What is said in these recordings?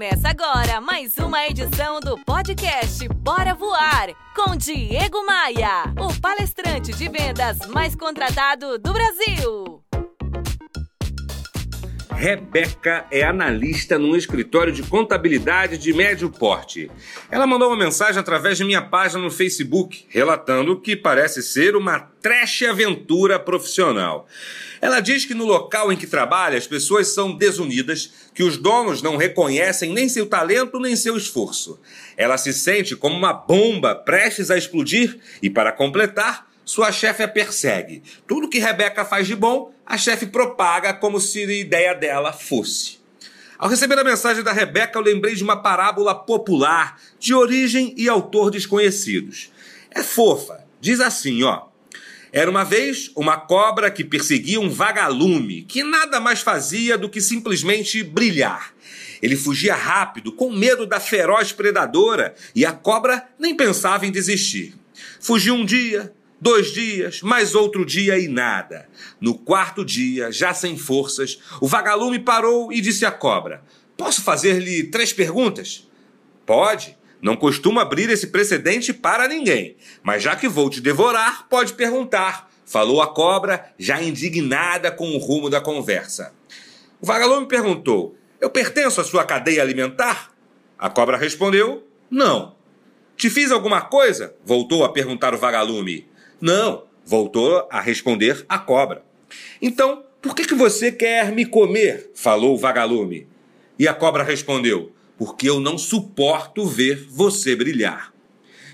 Começa agora mais uma edição do podcast Bora Voar com Diego Maia, o palestrante de vendas mais contratado do Brasil. Rebeca é analista num escritório de contabilidade de médio porte. Ela mandou uma mensagem através de minha página no Facebook, relatando que parece ser uma trash aventura profissional. Ela diz que no local em que trabalha as pessoas são desunidas, que os donos não reconhecem nem seu talento nem seu esforço. Ela se sente como uma bomba prestes a explodir e, para completar, sua chefe a persegue. Tudo que Rebeca faz de bom, a chefe propaga como se a ideia dela fosse. Ao receber a mensagem da Rebeca, eu lembrei de uma parábola popular, de origem e autor desconhecidos. É fofa. Diz assim, ó. Era uma vez uma cobra que perseguia um vagalume, que nada mais fazia do que simplesmente brilhar. Ele fugia rápido, com medo da feroz predadora, e a cobra nem pensava em desistir. Fugiu um dia, Dois dias, mais outro dia e nada. No quarto dia, já sem forças, o vagalume parou e disse à cobra: Posso fazer-lhe três perguntas? Pode. Não costumo abrir esse precedente para ninguém, mas já que vou te devorar, pode perguntar, falou a cobra, já indignada com o rumo da conversa. O vagalume perguntou: Eu pertenço à sua cadeia alimentar? A cobra respondeu: Não. Te fiz alguma coisa? Voltou a perguntar o vagalume. Não, voltou a responder a cobra. Então, por que, que você quer me comer? falou o vagalume. E a cobra respondeu: Porque eu não suporto ver você brilhar.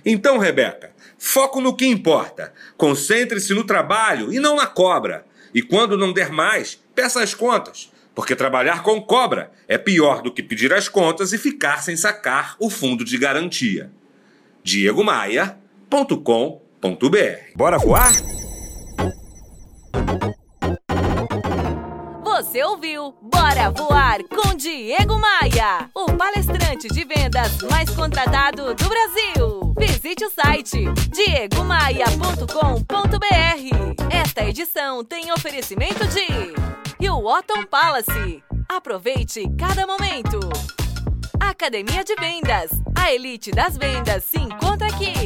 Então, Rebeca, foco no que importa. Concentre-se no trabalho e não na cobra. E quando não der mais, peça as contas. Porque trabalhar com cobra é pior do que pedir as contas e ficar sem sacar o fundo de garantia. Bora voar? Você ouviu Bora Voar com Diego Maia, o palestrante de vendas mais contratado do Brasil. Visite o site diegomaia.com.br. Esta edição tem oferecimento de Hilton Palace. Aproveite cada momento. Academia de Vendas. A elite das vendas se encontra aqui